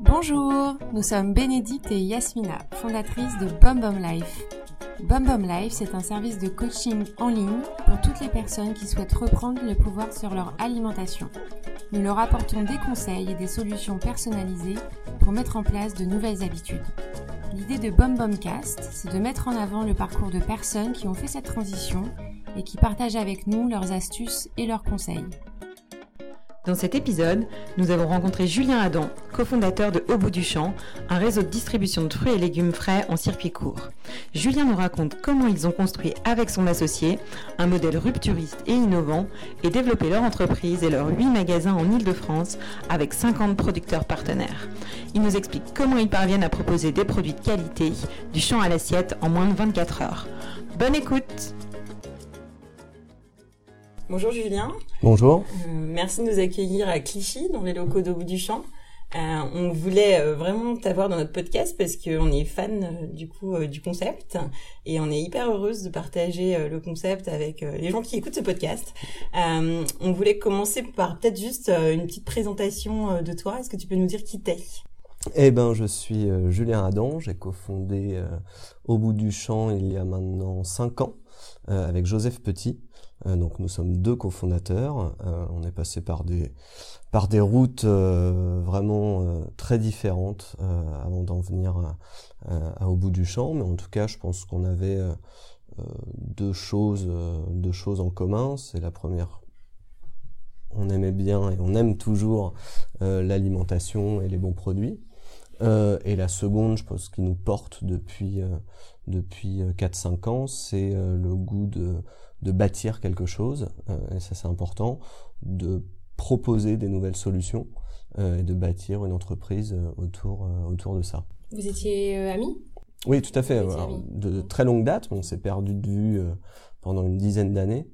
Bonjour, nous sommes Bénédicte et Yasmina, fondatrices de BomBom Life. BomBom Life, c'est un service de coaching en ligne pour toutes les personnes qui souhaitent reprendre le pouvoir sur leur alimentation. Nous leur apportons des conseils et des solutions personnalisées pour mettre en place de nouvelles habitudes. L'idée de BomBomCast, c'est de mettre en avant le parcours de personnes qui ont fait cette transition et qui partagent avec nous leurs astuces et leurs conseils. Dans cet épisode, nous avons rencontré Julien Adam, cofondateur de Au bout du champ, un réseau de distribution de fruits et légumes frais en circuit court. Julien nous raconte comment ils ont construit avec son associé un modèle rupturiste et innovant et développé leur entreprise et leurs 8 magasins en Ile-de-France avec 50 producteurs partenaires. Il nous explique comment ils parviennent à proposer des produits de qualité, du champ à l'assiette en moins de 24 heures. Bonne écoute Bonjour Julien. Bonjour. Euh, merci de nous accueillir à Clichy, dans les locaux d'Au bout du champ. Euh, on voulait euh, vraiment t'avoir dans notre podcast parce qu'on est fan du coup du concept et on est hyper heureuse de partager le concept avec les gens qui écoutent ce podcast. on voulait commencer par peut-être juste une petite présentation de toi. Est-ce que tu peux nous dire qui t'es? Eh ben, je suis Julien Adam. J'ai cofondé Au bout du champ il y a maintenant cinq ans avec Joseph Petit. Euh, donc nous sommes deux cofondateurs. Euh, on est passé par des par des routes euh, vraiment très différentes avant d'en venir à, au bout du champ. Mais en tout cas, je pense qu'on avait deux choses deux choses en commun. C'est la première on aimait bien et on aime toujours l'alimentation et les bons produits. et la seconde, je pense, qui nous porte depuis depuis 4-5 ans, c'est le goût de de bâtir quelque chose, euh, et ça c'est important, de proposer des nouvelles solutions euh, et de bâtir une entreprise euh, autour, autour de ça. Vous étiez amis? Oui, tout à fait. de, très longue date, on s'est perdu de vue pendant une dizaine d'années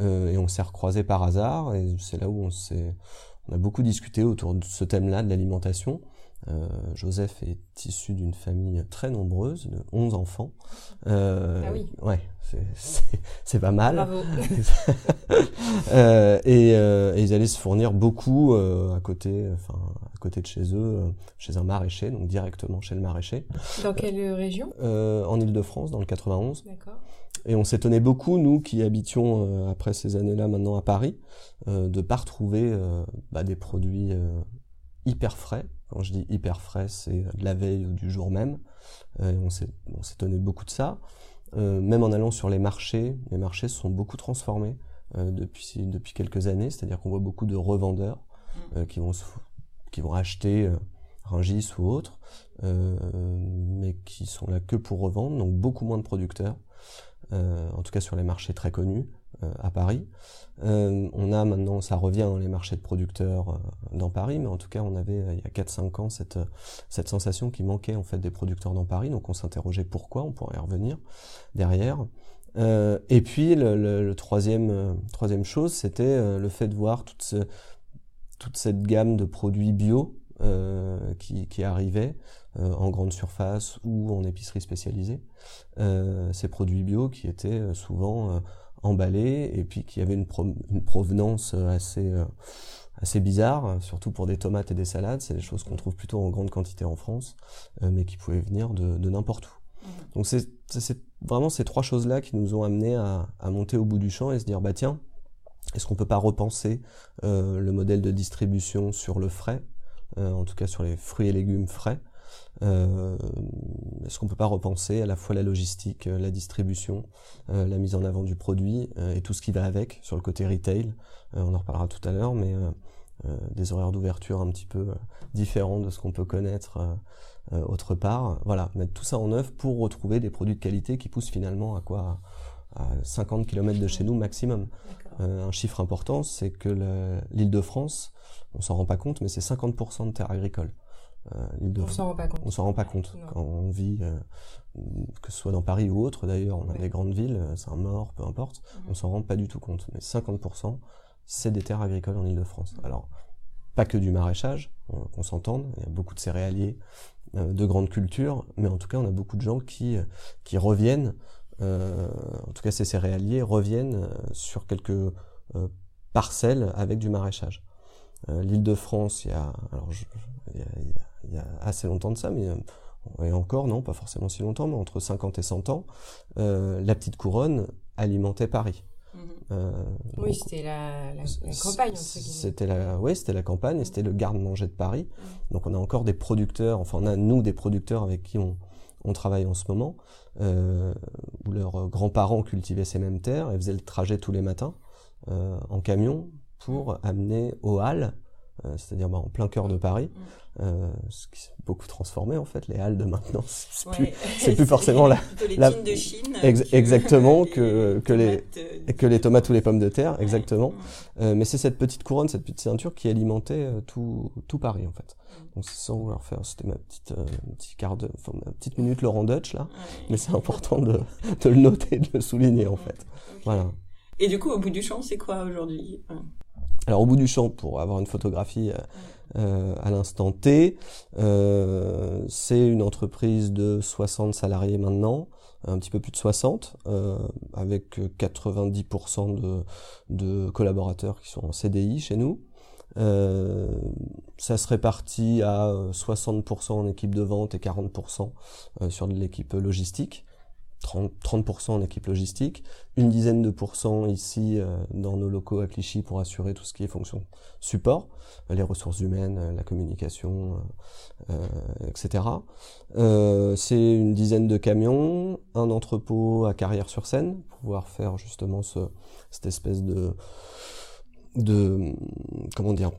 et on s'est recroisé par hasard et c'est là où on s'est on a beaucoup discuté autour de ce thème-là de l'alimentation euh, Joseph est issu d'une famille très nombreuse, de 11 enfants. Euh, ah oui. Ouais, c'est pas mal. Bravo. euh, et, euh, et, ils allaient se fournir beaucoup euh, à côté, enfin à côté de chez eux, euh, chez un maraîcher, donc directement chez le maraîcher. Dans quelle région? En Île-de-France, dans le 91. D'accord. Et on s'étonnait beaucoup, nous qui habitions après ces années-là maintenant à Paris, de pas retrouver bah, des produits hyper frais quand je dis hyper frais, c'est de la veille ou du jour même. Euh, on s'étonnait beaucoup de ça. Euh, même en allant sur les marchés, les marchés se sont beaucoup transformés euh, depuis, depuis quelques années. C'est-à-dire qu'on voit beaucoup de revendeurs euh, qui, vont qui vont acheter Rungis ou autre, mais qui sont là que pour revendre. Donc beaucoup moins de producteurs, en tout cas sur les marchés très connus. Euh, à Paris. Euh, on a maintenant, ça revient, hein, les marchés de producteurs euh, dans Paris, mais en tout cas, on avait il y a 4-5 ans cette, cette sensation qui manquait en fait des producteurs dans Paris, donc on s'interrogeait pourquoi, on pourrait y revenir derrière. Et puis le, troisième, troisième chose, c'était le fait de voir toute, toute cette gamme de produits bio qui, qui arrivait en grande surface ou en épicerie spécialisée. Ces produits bio qui étaient souvent emballé et puis qui avait une, une provenance euh, assez euh, assez bizarre, surtout pour des tomates et des salades. C'est des choses qu'on trouve plutôt en grande quantité en France, euh, mais qui pouvaient venir de, de n'importe où. Mmh. Donc c'est vraiment ces trois choses-là qui nous ont amené à, à, monter au bout du champ et se dire bah tiens, est-ce qu'on peut pas repenser euh, le modèle de distribution sur le frais, euh, en tout cas sur les fruits et légumes frais, euh, Est-ce qu'on peut pas repenser à la fois la logistique, euh, la distribution, euh, la mise en avant du produit euh, et tout ce qui va avec sur le côté retail On en reparlera tout à l'heure, mais des horaires d'ouverture un petit peu différents de ce qu'on peut connaître autre part. Voilà, mettre tout ça en œuvre pour retrouver des produits de qualité qui poussent finalement à quoi? À 50 km de chez nous maximum. un chiffre important, c'est que l'île de France, on s'en rend pas compte, mais c'est 50% de terres agricoles. Euh, on s'en rend pas compte. On s'en rend pas compte quand on vit, euh, que ce soit dans Paris ou autre. D'ailleurs, on a des grandes villes, euh, Saint-Maur, peu importe. Mhm. On s'en rend pas du tout compte. Mais 50%, c'est des terres agricoles en Ile-de-France. Mhm. Alors, pas que du maraîchage, qu'on s'entende. Il y a beaucoup de céréaliers, de grandes cultures, mais en tout cas, on a beaucoup de gens qui qui reviennent en tout cas ces céréaliers, reviennent sur quelques parcelles avec du maraîchage. L'île de France, il y a, il y a assez longtemps de ça, mais et encore, non, pas forcément si longtemps, mais entre 50 et 100 ans, euh, la petite couronne alimentait Paris. Mhm. Euh, oui, c'était la, la, campagne. C'était la, oui, c'était la campagne et c'était le garde-manger de Paris. Mhm. Donc on a encore des producteurs, enfin on a nous des producteurs avec qui on, on travaille en ce moment, euh, où leurs grands-parents cultivaient ces mêmes terres et faisaient le trajet tous les matins euh, en camion pour amener aux halles euh, c'est-à-dire bah, en plein cœur de Paris, mm. Euh, ce qui s'est beaucoup transformé en fait. Les halles de maintenant, c'est plus, plus forcément la, la de Chine exactement que que les euh, que les tomates ou les pommes de terre, exactement. Mm. mais c'est cette petite couronne, cette petite ceinture qui alimentait tout tout Paris en fait. Mm. Donc sans vouloir faire, c'était ma petite petit quart de, enfin, ma petite minute Laurent Dutch là, mais c'est important de de le noter, de le souligner en fait. Voilà. Et du coup, au bout du champ, c'est quoi aujourd'hui? Alors au bout du champ, pour avoir une photographie euh, euh, à l'instant T, euh, c'est une entreprise de 60 salariés maintenant, un petit peu plus de 60, avec 90% de, de, collaborateurs qui sont en CDI chez nous. ça se répartit à 60% en équipe de vente et 40% sur de l'équipe logistique. 30%, en équipe logistique, une dizaine de pourcents ici euh, dans nos locaux à Clichy pour assurer tout ce qui est fonction support, les ressources humaines, la communication, euh, etc. Euh, c'est une dizaine de camions, un entrepôt à Carrière-sur-Seine pour pouvoir faire justement ce, cette espèce de de comment dire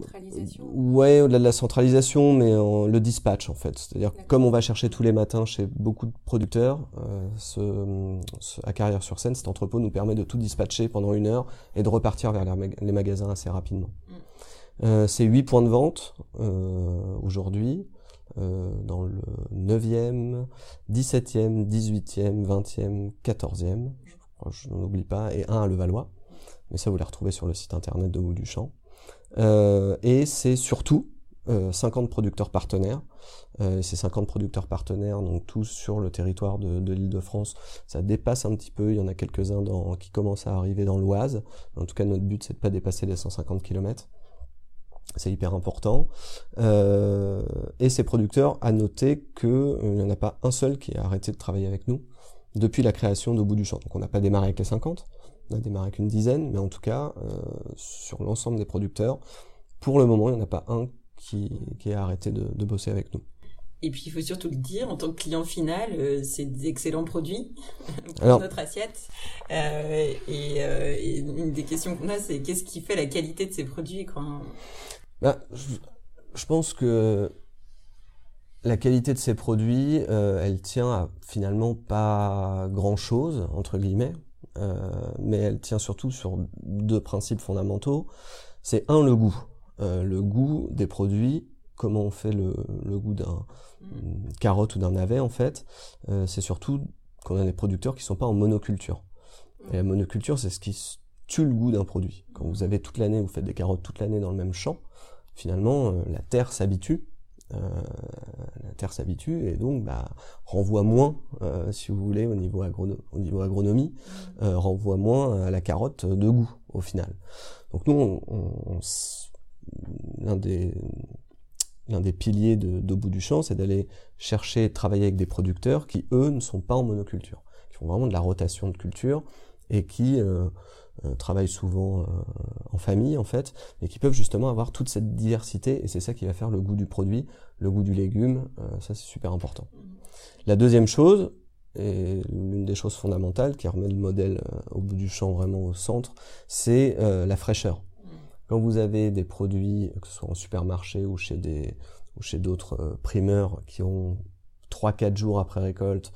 centralisation Ouais, au-delà de la centralisation, mais le dispatch en fait. C'est-à-dire comme on va chercher tous les matins chez beaucoup de producteurs, euh, ce, à Carrière sur Seine, cet entrepôt nous permet de tout dispatcher pendant une heure et de repartir vers les, magasins assez rapidement. Mm. Euh, c'est 8 points de vente euh, aujourd'hui. Euh, dans le 9e, 17e, 18e, 20e, 14e, je, je n'en oublie pas, et un à Levallois. Mais ça, vous les retrouvez sur le site internet de Haut du Champ. Euh, et c'est surtout 50 euh, producteurs partenaires. Euh, ces 50 producteurs partenaires, donc tous sur le territoire de, de l'île de France, ça dépasse un petit peu. Il y en a quelques-uns qui commencent à arriver dans l'Oise. En tout cas, notre but, c'est de pas dépasser les 150 km. C'est hyper important. Et ces producteurs, à noter qu'il n'y en a pas un seul qui a arrêté de travailler avec nous depuis la création d'Au bout du champ. Donc on n'a pas démarré avec les 50, on a démarré avec une dizaine, mais en tout cas, euh, sur l'ensemble des producteurs, pour le moment, il n'y en a pas un qui, qui a arrêté de, de, bosser avec nous. Et puis il faut surtout le dire, en tant que client final, euh, c'est des excellents produits pour notre assiette. Euh, et, euh, et, une des questions qu'on a, c'est qu'est-ce qui fait la qualité de ces produits quand... Bah, je, je, pense que la qualité de ces produits, elle tient à finalement pas grand-chose, entre guillemets. Euh, mais elle tient surtout sur deux principes fondamentaux. C'est un, le goût. Euh, le goût des produits, comment on fait le, goût d'un carotte ou d'un navet en fait. Euh, c'est surtout qu'on a des producteurs qui sont pas en monoculture. Et la monoculture, c'est ce qui tue le goût d'un produit. Quand vous avez toute l'année, vous faites des carottes toute l'année dans le même champ, finalement, la terre s'habitue euh, la terre s'habitue et donc bah, renvoie moins, euh, si vous voulez, au niveau, au niveau agronomie, mmh. euh, renvoie moins à la carotte de goût au final. Donc nous, on, l'un des l'un des piliers de, de bout du champ, c'est d'aller chercher, travailler avec des producteurs qui eux ne sont pas en monoculture, qui font vraiment de la rotation de culture et qui travaillent souvent euh, en famille en fait, mais qui peuvent justement avoir toute cette diversité et c'est ça qui va faire le goût du produit, le goût du légume, euh, ça c'est super important. La deuxième chose, et l'une des choses fondamentales qui remet le modèle au bout du champ vraiment au centre, c'est la fraîcheur. Quand vous avez des produits, que ce soit en supermarché ou chez des ou chez d'autres primeurs qui ont 3-4 jours après récolte,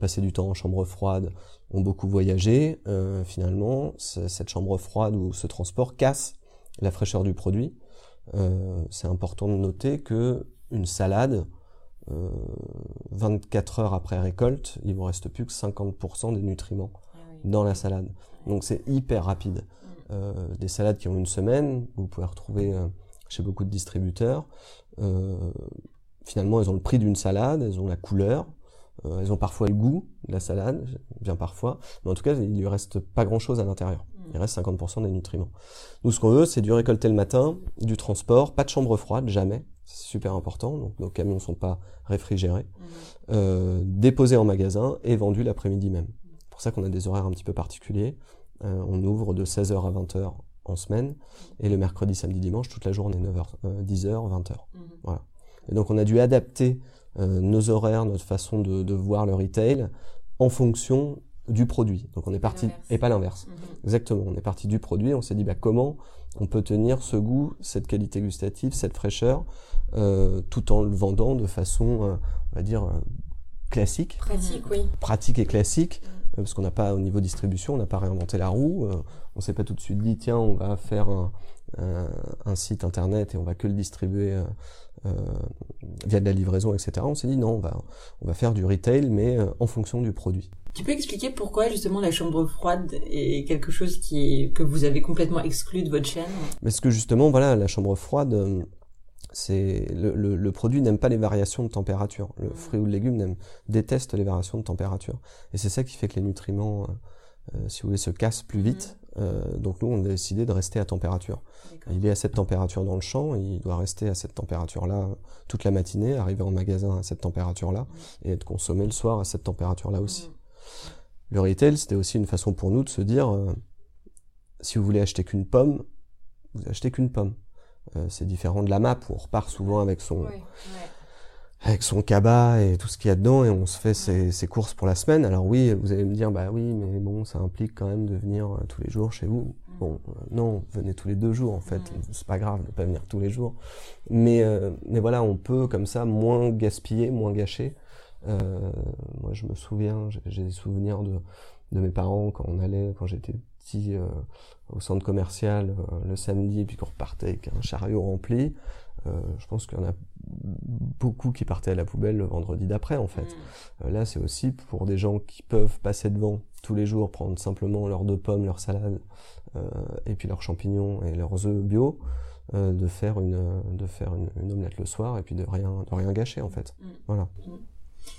passer du temps en chambre froide, ont beaucoup voyagé, euh, finalement, cette chambre froide ou ce transport casse la fraîcheur du produit. Euh, c'est important de noter que une salade, euh, 24 heures après récolte, il vous reste plus que 50% des nutriments ah dans la salade. Donc c'est hyper rapide. Mm. Euh, des salades qui ont une semaine, vous pouvez retrouver euh, chez beaucoup de distributeurs. Finalement, elles ont le prix d'une salade, elles ont la couleur, Euh, elles ont parfois le goût de la salade, bien parfois, mais en tout cas, il lui reste pas grand-chose à l'intérieur. Mm. Il reste 50% des nutriments. Nous, ce qu'on veut, c'est du récolter le matin, du transport, pas de chambre froide, jamais. C'est super important. Donc, nos camions sont pas réfrigérés, Mm. euh, déposés en magasin et vendus l'après-midi même. C'est pour ça qu'on a des horaires un petit peu particuliers. Euh, on ouvre de 16h à 20h en semaine et le mercredi, samedi, dimanche, toute la journée, 9h, euh, 10h, 20h. Mhm. Et donc, on a dû adapter euh, nos horaires, notre façon de, de voir le retail en fonction du produit. Donc, on est parti, et pas l'inverse. Mhm. Exactement. On est parti du produit. On s'est dit, bah, comment on peut tenir ce goût, cette qualité gustative, cette fraîcheur, euh, tout en le vendant de façon, euh, on va dire, euh, classique, Pratique, oui. pratique et classique, euh, parce qu'on n'a pas, au niveau distribution, on n'a pas réinventé la roue. euh, on s'est pas tout de suite dit, tiens, on va faire un, un- un site internet et on va que le distribuer euh, euh, via de la livraison, etc. On s'est dit, non, on va, on va faire du retail, mais euh, en fonction du produit. Tu peux expliquer pourquoi justement la chambre froide est quelque chose qui est, que vous avez complètement exclu de votre chaîne? Parce que justement, voilà, la chambre froide, euh, c'est le, le, le produit n'aime pas les variations de température. Le fruit ou le légume déteste les variations de température. Et c'est ça qui fait que les nutriments, euh, euh, si vous voulez, se cassent plus vite. Euh, donc nous, on a décidé de rester à température. Il est à cette température dans le champ, il doit rester à cette température-là toute la matinée, arriver en magasin à cette température-là, et être consommé le soir à cette température-là aussi. Le retail, c'était aussi une façon pour nous de se dire, euh, si vous voulez acheter qu'une pomme, vous achetez qu'une pomme. Euh, c'est différent de la map où on repart souvent avec son, ouais. Avec son cabas et tout ce qu'il y a dedans et on se fait ses, ses courses pour la semaine. Alors oui, vous allez me dire, bah oui, mais bon, ça implique quand même de venir euh, tous les jours chez vous. Bon, euh, non, venez tous les deux jours en fait. C'est pas grave de pas venir tous les jours. Mais, euh, mais voilà, on peut comme ça moins gaspiller, moins gâcher. Euh, moi, je me souviens, j'ai- des souvenirs de, de mes parents quand on allait, quand j'étais petit, euh, au centre commercial euh, le samedi, puis qu'on repartait avec un chariot rempli. Euh, je pense qu'il y en a beaucoup qui partaient à la poubelle le vendredi d'après, en fait. Euh, là, c'est aussi pour des gens qui peuvent passer devant tous les jours, prendre simplement leurs deux pommes, leur salade, euh, et puis leurs champignons et leurs œufs bio, euh, de faire une de faire une, une omelette le soir et puis de rien de rien gâcher en fait. Mm. Voilà.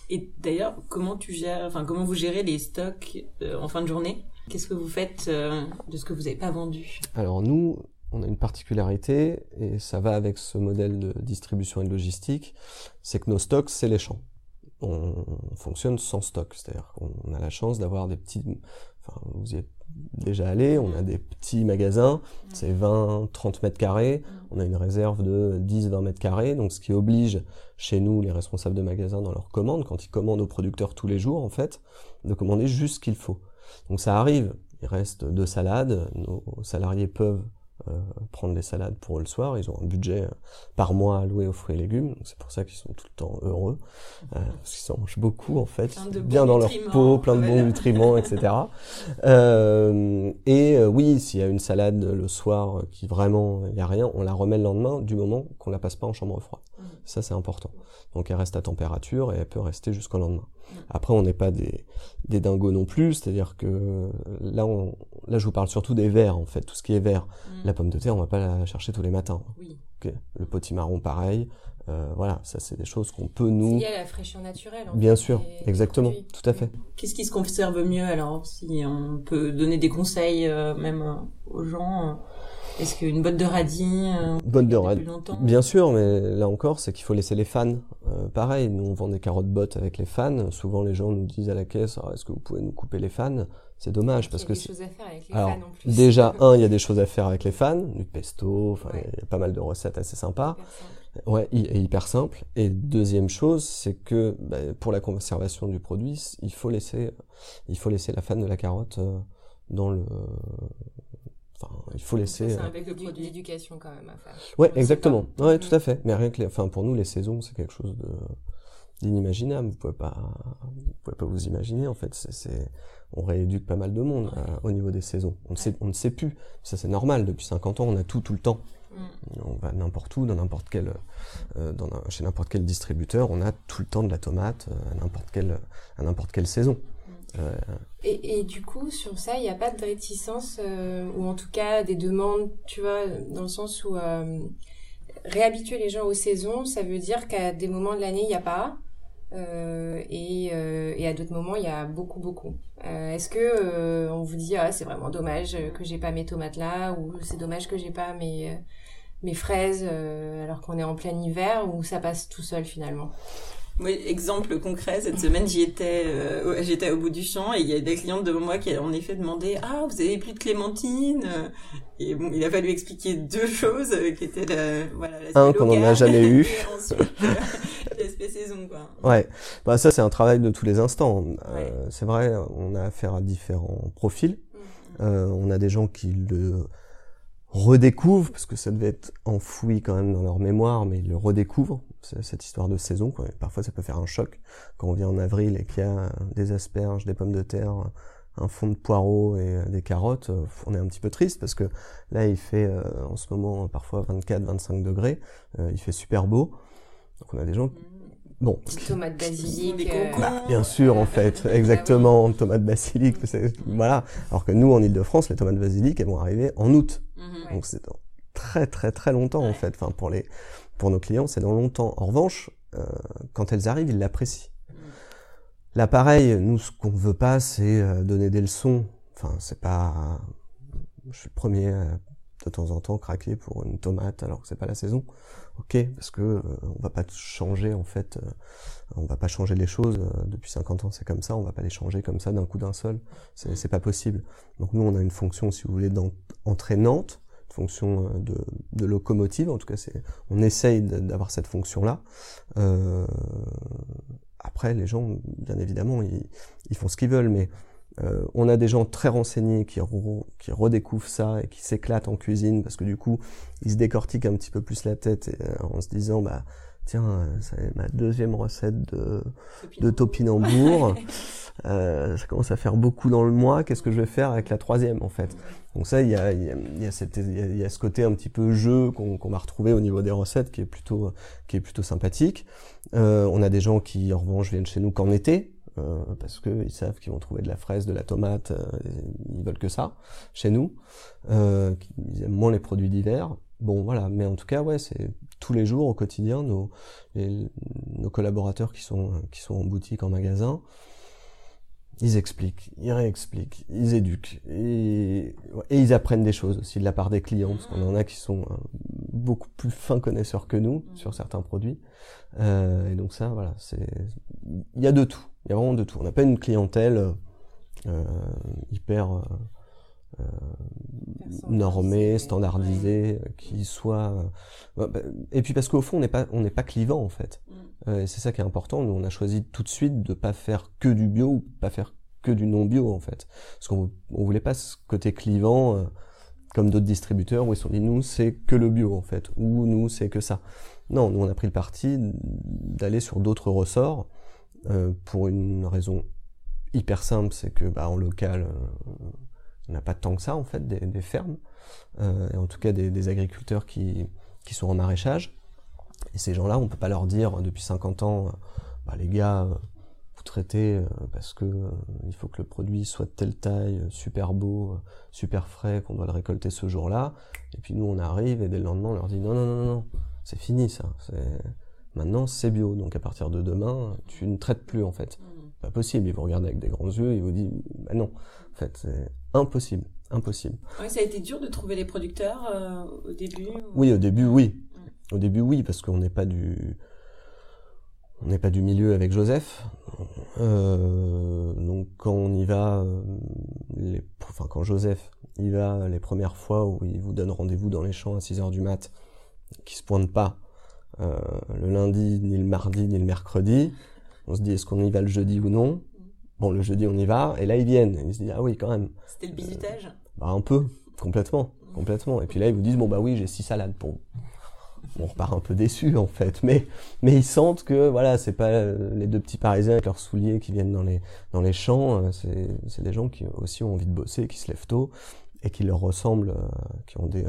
Et d'ailleurs, comment tu gères, enfin comment vous gérez les stocks euh, en fin de journée? Qu'est-ce que vous faites euh, de ce que vous n'avez pas vendu? Alors nous, on a une particularité et ça va avec ce modèle de distribution et de logistique, c'est que nos stocks, c'est les champs. On fonctionne sans stock, c'est-à-dire qu'on a la chance d'avoir des petits, enfin vous y êtes déjà allé, on a des petits magasins, c'est 20, 30 mètres carrés, on a une réserve de 10, 20 mètres carrés, donc ce qui oblige chez nous les responsables de magasins dans leurs commandes, quand ils commandent aux producteurs tous les jours en fait, de commander juste ce qu'il faut. Donc ça arrive, il reste deux salades, nos salariés peuvent prendre les salades pour eux le soir, ils ont un budget euh, par mois alloué aux fruits et légumes, donc c'est pour ça qu'ils sont tout le temps heureux, euh, parce qu'ils en mangent beaucoup en fait, bien dans leur peau, plein de bons nutriments, etc. Euh, et euh, oui, s'il y a une salade le soir euh, qui vraiment il y a rien, on la remet le lendemain du moment qu'on la passe pas en chambre froide. Mm. Ça c'est important. Donc elle reste à température et elle peut rester jusqu'au lendemain. Mm. Après on n'est pas des des dingos non plus, c'est-à-dire que là on là je vous parle surtout des verres en fait, tout ce qui est vert. Mm. La pomme de terre, on va pas la chercher tous les matins. Oui. Le potimarron pareil. Euh, voilà, ça c'est des choses qu'on peut nous Il y a la fraîcheur naturelle. en Bien fait, sûr, exactement, produits. tout à fait. Qu'est-ce qui se conserve mieux alors Si on peut donner des conseils euh, même euh, aux gens, euh, est-ce qu'une botte de radis euh, Bonne de radis. plus longtemps Bien sûr, mais là encore, c'est qu'il faut laisser les fans. Euh, pareil, nous on vend des carottes bottes avec les fans. Souvent les gens nous disent à la caisse, Ah, est-ce que vous pouvez nous couper les fans? C'est dommage parce Il y que a des c'est- choses à faire avec les alors fans en plus. déjà un, il y a des choses à faire avec les fans, du pesto, enfin Ouais. il y a pas mal de recettes assez sympas. Hyper simple. Ouais, hyper simple. Et deuxième chose, c'est que bah, pour la conservation du produit, il faut laisser, il faut laisser la fan de la carotte euh, dans le, enfin, il faut laisser. Ça, euh, avec produit. D'éducation quand même à faire. Ouais, On exactement. pas. Ouais, tout à fait. Mais rien que, les... enfin, pour nous, les saisons, c'est quelque chose de d'inimaginable. Vous pouvez pas, vous pouvez pas vous imaginer. En fait, c'est, c'est... on rééduque pas mal de monde euh, au niveau des saisons. On ne sait, on ne sait plus. Ça, c'est normal. Depuis 50 ans, on a tout, tout le temps. Mm. On va n'importe où, dans n'importe quel, euh, dans un- chez n'importe quel distributeur, on a tout le temps de la tomate euh, à n'importe quelle, à n'importe quelle saison. Euh, Et, et du coup, sur ça, il n'y a pas de réticence, ou en tout cas des demandes, tu vois, dans le sens où réhabituer les gens aux saisons, ça veut dire qu'à des moments de l'année, il n'y a pas. Euh, et, euh, et, à d'autres moments, il y a beaucoup, beaucoup. Euh, Est-ce que euh, on vous dit ah c'est vraiment dommage que j'ai pas mes tomates là ou c'est dommage que j'ai pas mes mes fraises alors qu'on est en plein hiver ou ça passe tout seul finalement? Oui, exemple concret, cette semaine j'y étais, euh, j'étais au bout du champ et il y a des clientes devant moi qui ont en effet demandé ah vous avez plus de clémentines et bon il a fallu expliquer deux choses qui étaient la, voilà un qu'on n'en a jamais eu. ensuite euh, l'aspect saison quoi. Ouais, bah ça c'est un travail de tous les instants. Euh, c'est vrai, on a affaire à différents profils. Mmh. Euh, on a des gens qui le redécouvrent parce que ça devait être enfoui quand même dans leur mémoire, mais ils le redécouvrent cette histoire de saison. Quoi. Parfois, ça peut faire un choc quand on vient en avril et qu'il y a des asperges, des pommes de terre, un fond de poireaux et euh, des carottes. Euh, on est un petit peu triste parce que là, il fait euh, en ce moment parfois 24-25 degrés. il fait super beau. Donc, on a des gens. Bon. Tomates basilic. Bah, bien sûr, en fait, exactement, tomates basilic. Voilà. Alors que nous, en Ile-de-France, les tomates basilic, elles vont arriver en août. Mhm. Donc c'est très très très longtemps en fait. Enfin pour les pour nos clients, c'est dans longtemps. En revanche, euh, quand elles arrivent, ils l'apprécient. L'appareil, nous, ce qu'on veut pas, c'est euh, donner des leçons. Enfin, c'est pas. Je suis le premier euh, de temps en temps craquer pour une tomate alors que c'est pas la saison. Ok, parce que euh, on va pas changer en fait. on va pas changer les choses. depuis 50 ans, c'est comme ça. On va pas les changer comme ça d'un coup d'un seul. C'est pas possible. Donc nous, on a une fonction, si vous voulez, entraînante fonction euh, de, de, locomotive. En tout cas, c'est, on essaye d'avoir cette fonction-là. Euh, après, les gens, bien évidemment, ils, ils font ce qu'ils veulent, mais euh, on a des gens très renseignés qui, qui redécouvrent ça et qui s'éclatent en cuisine parce que du coup, ils se décortiquent un petit peu plus la tête et, euh, en se disant, bah tiens, euh, c'est ma deuxième recette de, de topinambour. euh, ça commence à faire beaucoup dans le mois. Qu'est-ce que je vais faire avec la troisième, en fait? Donc ça, il y a, y, a, y, a cette, il y a, ce côté un petit peu jeu qu'on qu'on va retrouver au niveau des recettes, qui est plutôt, qui est plutôt sympathique. Euh, on a des gens qui, en revanche, viennent chez nous qu'en été. Euh, parce qu'ils savent qu'ils vont trouver de la fraise, de la tomate, euh, ils veulent que ça chez nous. Euh, ils aiment moins les produits d'hiver. Bon, voilà. Mais en tout cas, ouais, c'est tous les jours au quotidien nos, nos collaborateurs qui sont, qui sont en boutique, en magasin, ils expliquent, ils réexpliquent, ils éduquent et, et, ils apprennent des choses aussi de la part des clients parce qu'on en a qui sont euh, beaucoup plus fins connaisseurs que nous sur certains produits. Euh, et donc ça voilà c'est il y a de tout. Il y a vraiment de tout. On n'a pas une clientèle euh, hyper euh, euh, normé, standardisé, qui soit euh, bah, et puis parce qu'au fond on n'est pas on n'est pas clivant en fait. Euh, et c'est ça qui est important. Nous on a choisi tout de suite de pas faire que du bio ou pas faire que du non bio en fait. Parce qu'on on voulait pas ce côté clivant comme d'autres distributeurs où ils sont dit nous c'est que le bio en fait ou nous c'est que ça. Non, nous on a pris le parti d'aller sur d'autres ressorts pour une raison hyper simple, c'est que bah, en local on n'a pas tant que ça en fait des, fermes, euh, et en tout cas des, des, agriculteurs qui, qui sont en maraîchage. Et ces gens-là, on peut pas leur dire depuis 50 ans, euh, bah, les gars, euh, vous traitez euh, parce que il faut que le produit soit de telle taille, super beau, super frais, qu'on doit le récolter ce jour-là. Et puis nous, on arrive et dès le lendemain, on leur dit non, non, non, non, c'est fini ça. Maintenant, c'est bio. Donc à partir de demain, tu ne traites plus en fait. Mmh. Pas possible. Ils vous regardent avec des grands yeux, ils vous disent bah non. En fait, c'est impossible, impossible. Oui, ça a été dur de trouver les producteurs euh, au début. Oui, au début, oui. Au début, oui, parce qu'on n'est pas du, on n'est pas du milieu avec Joseph. Euh, donc quand on y va, euh, les, enfin quand Joseph y va les premières fois où il vous donne rendez-vous dans les champs à 6 heures du mat, qui se pointe pas euh, le lundi, ni le mardi, ni le mercredi, on se dit est-ce qu'on y va le jeudi ou non? Bon, le jeudi, on y va, et là, ils viennent. ils se disent, ah oui, quand même. C'était le bisutage? Euh, Bah, un peu, complètement, complètement. Et puis là, ils vous disent, bon, bah oui, j'ai six salades pour vous. On repart un peu déçu, en fait. Mais, mais ils sentent que, voilà, c'est pas euh, les deux petits parisiens avec leurs souliers qui viennent dans les, dans les champs. Euh, c'est, des gens qui aussi ont envie de bosser, qui se lèvent tôt et qui leur ressemblent, qui ont des,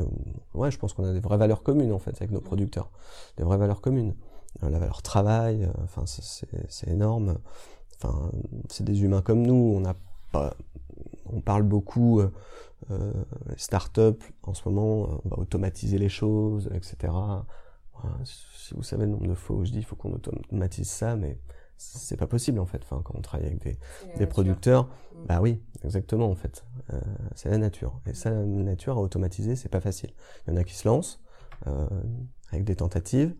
ouais, je pense qu'on a des vraies valeurs communes, en fait, avec nos producteurs. Des vraies valeurs communes. la valeur travail, enfin, c'est, c'est énorme. Enfin, c'est des humains comme nous. On a pas, on parle beaucoup euh, euh, start-up en ce moment. On va automatiser les choses, etc. si vous savez le nombre de fois où je dis il faut qu'on automatise ça, mais c'est pas possible en fait. Enfin, quand on travaille avec des, des producteurs, mm. bah oui, exactement en fait. Euh, c'est la nature. Et ça, la nature à automatiser, c'est pas facile. Il y en a qui se lancent euh, avec des tentatives.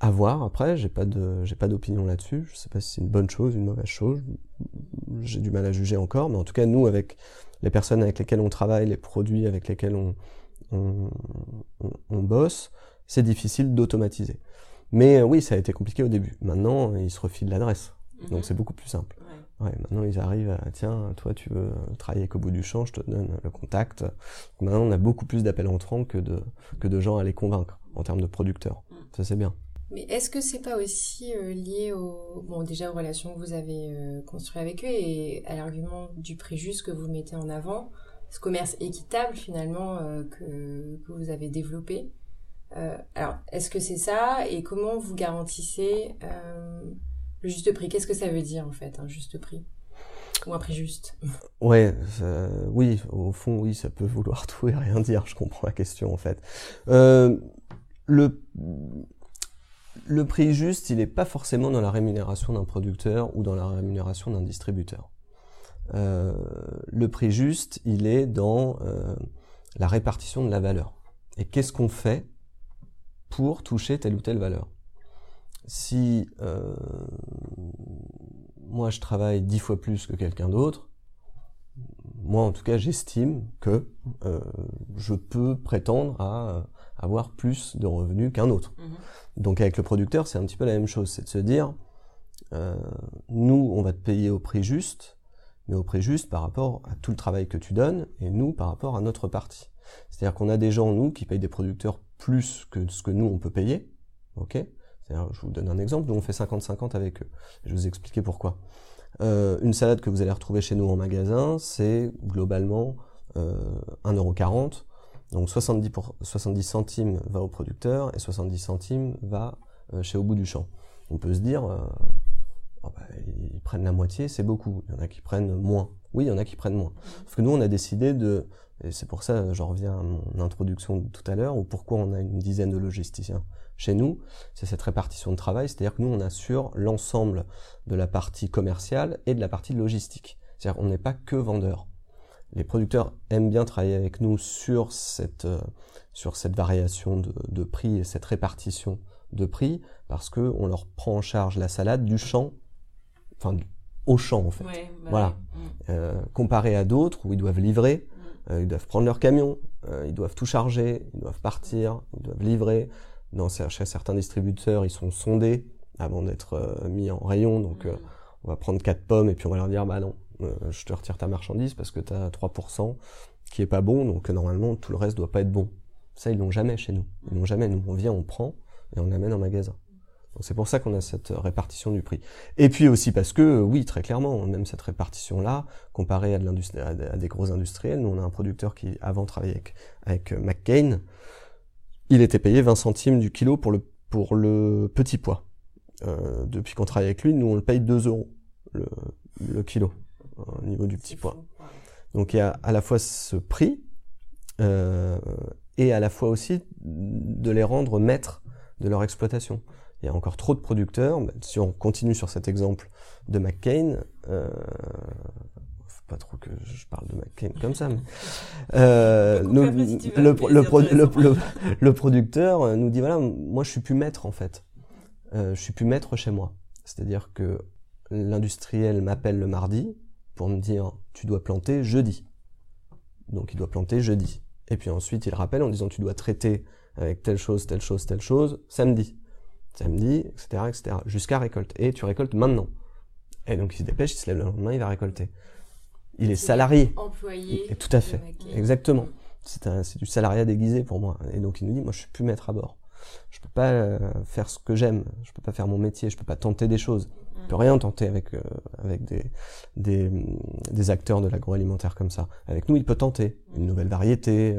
À voir. Après, j'ai pas de, j'ai pas d'opinion là-dessus. Je sais pas si c'est une bonne chose, une mauvaise chose. J'ai du mal à juger encore, mais en tout cas, nous, avec les personnes avec lesquelles on travaille, les produits avec lesquels on, on, on bosse, c'est difficile d'automatiser. Mais euh, oui, ça a été compliqué au début. Maintenant, ils se refilent l'adresse. Donc mhm. c'est beaucoup plus simple. Ouais. maintenant, ils arrivent à, tiens, toi, tu veux travailler qu'au bout du champ, je te donne le contact. maintenant, on a beaucoup plus d'appels entrants que de, que de gens à les convaincre en termes de producteurs. Mm. Ça, c'est bien. Mais est-ce que c'est pas aussi euh, lié au, bon, déjà aux relations que vous avez euh, construites avec eux et à l'argument du prix juste que vous mettez en avant, ce commerce équitable finalement que, que vous avez développé euh, alors, est-ce que c'est ça Et comment vous garantissez euh, le juste prix? Qu'est-ce que ça veut dire en fait, un juste prix? Ou un prix juste? Ouais, oui, au fond, oui, ça peut vouloir tout et rien dire. Je comprends la question en fait. Euh, le le prix juste, il n'est pas forcément dans la rémunération d'un producteur ou dans la rémunération d'un distributeur. Euh, le prix juste, il est dans euh, la répartition de la valeur. Et qu'est-ce qu'on fait pour toucher telle ou telle valeur? Si euh, moi je travaille dix fois plus que quelqu'un d'autre, moi en tout cas j'estime que je peux prétendre à avoir plus de revenus qu'un autre. Mhm. Donc avec le producteur c'est un petit peu la même chose, c'est de se dire nous on va te payer au prix juste, mais au prix juste par rapport à tout le travail que tu donnes et nous par rapport à notre partie. C'est-à-dire qu'on a des gens nous qui payent des producteurs plus que ce que nous on peut payer. Ok? Je vous donne un exemple. Nous on fait 50-50 avec eux. Je vais vous expliquer pourquoi. Euh, une salade que vous allez retrouver chez nous en magasin, c'est globalement euh, 1,40€. Donc 70, pour, 70 centimes va au producteur et 70 centimes va euh, chez Au bout du champ. On peut se dire, euh, oh bah, ils prennent la moitié, c'est beaucoup. Il y en a qui prennent moins. Oui, il y en a qui prennent moins. Parce que nous, on a décidé de et c'est pour ça, j'en reviens à mon introduction tout à l'heure, ou pourquoi on a une dizaine de logisticiens chez nous, c'est cette répartition de travail, c'est-à-dire que nous, on assure l'ensemble de la partie commerciale et de la partie logistique. C'est-à-dire qu'on n'est pas que vendeur. Les producteurs aiment bien travailler avec nous sur cette, euh, sur cette variation de, de, prix et cette répartition de prix, parce qu'on leur prend en charge la salade du champ, enfin au champ en fait. Ouais, bah voilà. Mm. Euh, comparé à d'autres où ils doivent livrer, euh, ils doivent prendre leur camion, euh, ils doivent tout charger, ils doivent partir, ils doivent livrer. Dans, chez certains distributeurs, ils sont sondés avant d'être mis en rayon. Donc, mm. on va prendre quatre pommes et puis on va leur dire, bah non, je te retire ta marchandise parce que tu as 3% qui est pas bon. Donc, normalement, tout le reste doit pas être bon. Ça, ils l'ont jamais chez nous. Ils l'ont jamais. Nous, on vient, on prend et on amène en magasin. Donc c'est pour ça qu'on a cette répartition du prix. Et puis aussi parce que, oui, très clairement, même cette répartition-là, comparée à, des gros industriels, nous on a un producteur qui avant travaillait avec, McCain, il était payé 20 centimes du kilo pour le, pour le petit. Euh, depuis qu'on travaille avec lui, nous on le paye 2 euros le kilo au niveau du petit pois. Donc il y a à la fois ce prix euh, et à la fois aussi de les rendre maîtres de leur exploitation il y a encore trop de producteurs. Si on continue sur cet exemple de McCain, euh, faut pas trop que je parle de McCain comme ça, mais euh, nous, le, le, le, producteur euh, nous dit voilà, moi je suis plus maître en fait, euh, je suis plus maître chez moi. C'est-à-dire que l'industriel m'appelle le mardi pour me dire tu dois planter jeudi. Donc il doit planter jeudi. Et puis ensuite il rappelle en disant tu dois traiter avec telle chose, telle chose, telle chose samedi samedi, etc., etc., jusqu'à récolte. Et tu récoltes maintenant. Et donc il se dépêche, il se lève le lendemain, il va récolter. Il est, salarié. Employé. Et tout à fait. Exactement. C'est du salariat déguisé pour moi. Et donc il nous dit, moi je suis plus maître à bord. Je peux pas euh, faire ce que j'aime. Je peux pas faire mon métier. Je peux pas tenter des choses. Peux mm. rien tenter avec euh, avec des, des, des acteurs de l'agroalimentaire comme ça. Avec nous, il peut tenter une nouvelle variété,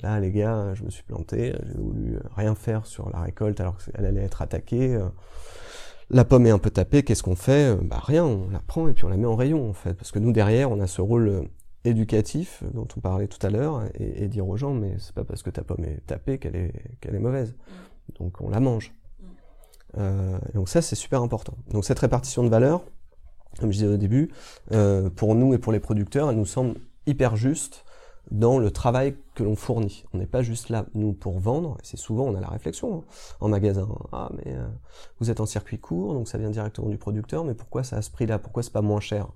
Là, les gars, je me suis planté, j'ai voulu rien faire sur la récolte alors qu'elle allait être attaquée. La pomme est un peu tapée, qu'est-ce qu'on fait? Bah rien, on la prend et puis on la met en rayon en fait. Parce que nous derrière, on a ce rôle éducatif dont on parlait tout à l'heure et, dire aux gens mais c'est pas parce que ta pomme est tapée qu'elle est qu'elle est mauvaise. Donc on la mange. Euh, donc ça, c'est super important. Donc cette répartition de valeur, comme je disais au début, euh, pour nous et pour les producteurs, elle nous semble hyper juste dans le travail que l'on fournit. On n'est pas juste là, nous, pour vendre, c'est souvent, on a la réflexion hein, en magasin. Ah, mais euh, vous êtes en circuit court, donc ça vient directement du producteur, mais pourquoi ça a ce prix-là? Pourquoi c'est pas moins cher?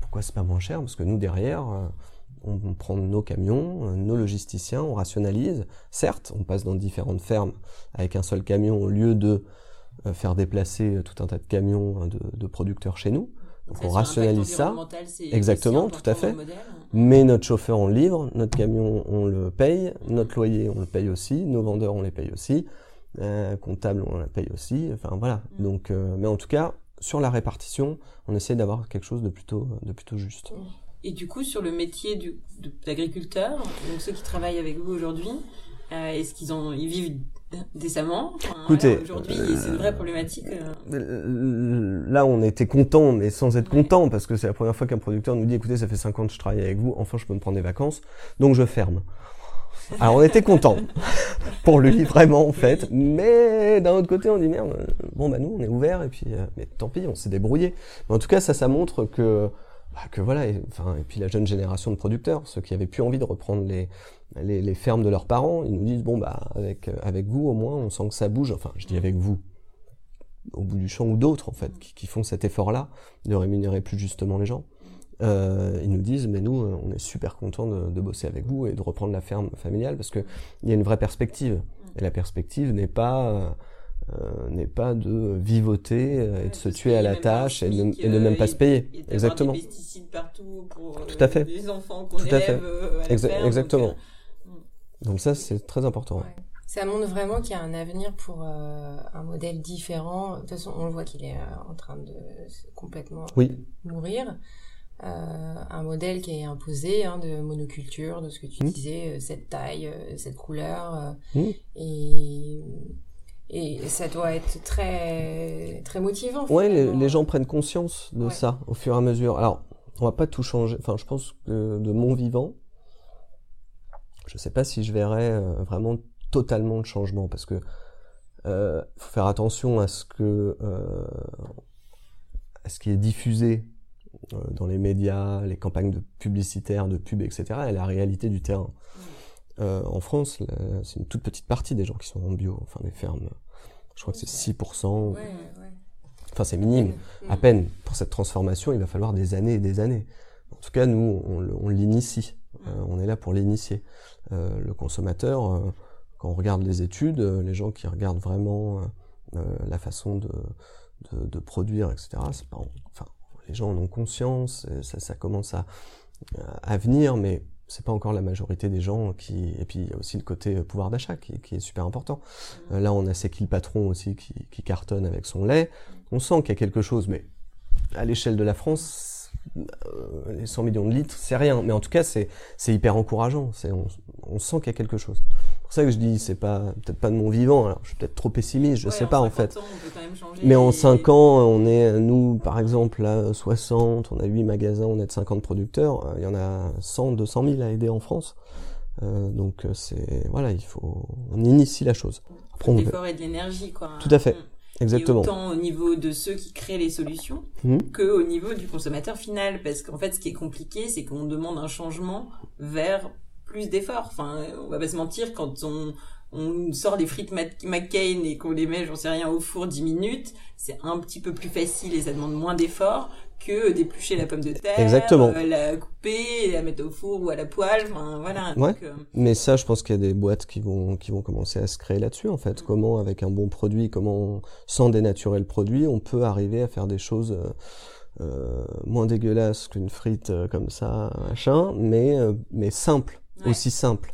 Pourquoi c'est pas moins cher? Parce que nous, derrière, on, prend nos camions, nos logisticiens, on rationalise. Certes, on passe dans différentes fermes avec un seul camion au lieu de euh, faire déplacer tout un tas de camions hein, de, de producteurs chez nous. Donc Ça, on rationalise ça. Exactement, tout à fait. modèle. Mais notre chauffeur, on le livre, notre camion, on le paye, notre loyer, on le paye aussi, nos vendeurs, on les paye aussi, euh, comptable, on la paye aussi. Enfin voilà. Mm. Donc, euh, mais en tout cas, sur la répartition, on essaie d'avoir quelque chose de plutôt, de plutôt juste. Et du coup, sur le métier du, d'agriculteur, donc ceux qui travaillent avec vous aujourd'hui, euh, est-ce qu'ils ont, ils vivent décemment? Enfin, Écoutez, voilà, aujourd'hui, c'est une vraie problématique. euh. Euh, Là, on était content, mais sans être content, parce que c'est la première fois qu'un producteur nous dit, écoutez, ça fait 5 ans que je travaille avec vous, enfin, je peux me prendre des vacances, donc je ferme. Alors, on était content pour lui, vraiment, en fait. Mais d'un autre côté, on dit merde. Bon, bah nous, on est ouvert, et puis, euh, mais tant pis, on s'est débrouillé. Mais en tout cas, ça, ça montre que, bah, que voilà. Et, puis la jeune génération de producteurs, ceux qui avaient plus envie de reprendre les, fermes de leurs parents, ils nous disent bon, bah avec euh, avec vous, au moins, on sent que ça bouge. Enfin, je dis avec vous au bout du champ ou d'autres en fait qui, font cet effort-là de rémunérer plus justement les gens. Euh, ils nous disent mais nous euh, on est super contents de, de bosser avec vous et de reprendre la ferme familiale parce que il y a une vraie perspective et la perspective n'est pas euh, n'est pas de vivoter euh, et de se tuer à la tâche et de, et de même euh, pas se payer et exactement des pesticides partout pour Tout à fait. les enfants qu'on Tout à élève fait. à Exa- donc, exactement. euh, donc ça c'est très important Ouais. Ça montre vraiment qu'il y a un avenir pour euh, un modèle différent. De toute façon, on le voit qu'il est euh, en train de complètement Oui. mourir. Euh, un modèle qui est imposé hein, de monoculture, de ce que tu Mm. disais, euh, cette taille, euh, cette couleur. euh, Mm. et, et ça doit être très, très motivant. Ouais, les, gens prennent conscience de Ouais. ça au fur et à mesure. Alors, on va pas tout changer. Enfin, je pense que de mon vivant, je sais pas si je verrai euh, vraiment totalement de changement parce que euh, faut faire attention à ce que euh, à ce qui est diffusé euh, dans les médias, les campagnes de publicitaires, de pub, etc. et la réalité du terrain. Euh, en France, c'est une toute petite partie des gens qui sont en bio, enfin des fermes. Je crois que c'est 6%. Ouais, ouais. Enfin, c'est minime. À peine. Pour cette transformation, il va falloir des années et des années. En tout cas, nous, on, l'initie. Euh, on est là pour l'initier. Euh, le consommateur, quand on regarde les études, les gens qui regardent vraiment la façon de, de, de produire, etc., pas, enfin, les gens en ont conscience, ça, ça commence à, à venir, mais c'est pas encore la majorité des gens qui et puis il y a aussi le côté euh, pouvoir d'achat qui, qui est super important. Euh, là on a Seki le patron aussi qui, cartonne avec son lait. On sent qu'il y a quelque chose mais à l'échelle de la France euh, les 100 millions de litres c'est rien. Mais en tout cas c'est c'est hyper encourageant. C'est on, on sent qu'il y a quelque chose. c'est pour ça que je dis c'est pas peut-être pas de mon vivant alors je suis peut-être trop pessimiste je ouais, sais pas en 50 fait ans, on peut quand même changer mais en et- 5 ans, on est, nous, par exemple, là, 60, on a 8 magasins, on est de 50 producteurs, euh, il y en a 100, 200 000 à aider en France. Euh, donc, euh, c'est, voilà, il faut, on initie la chose. Après, de l'effort et de l'énergie, quoi. Tout à fait. Mm. Exactement. Et autant au niveau de ceux qui créent les solutions Mhm. que au niveau du consommateur final, parce qu'en fait, ce qui est compliqué, c'est qu'on demande un changement vers plus d'efforts. Enfin, on va pas se mentir, quand on on sort les frites McCain et qu'on les met, j'en sais rien, au four 10 minutes, c'est un petit peu plus facile et ça demande moins d'efforts que d'éplucher la pomme de terre, Exactement. euh, la couper, la mettre au four ou à la poêle, enfin voilà. Ouais. Donc, euh, Mais ça, je pense qu'il y a des boîtes qui vont, qui vont commencer à se créer là-dessus, en fait. Comment, avec un bon produit, comment, sans dénaturer le produit, on peut arriver à faire des choses euh, euh, moins dégueulasses qu'une frite comme ça, machin, mais, mais simple, Ouais. aussi simple.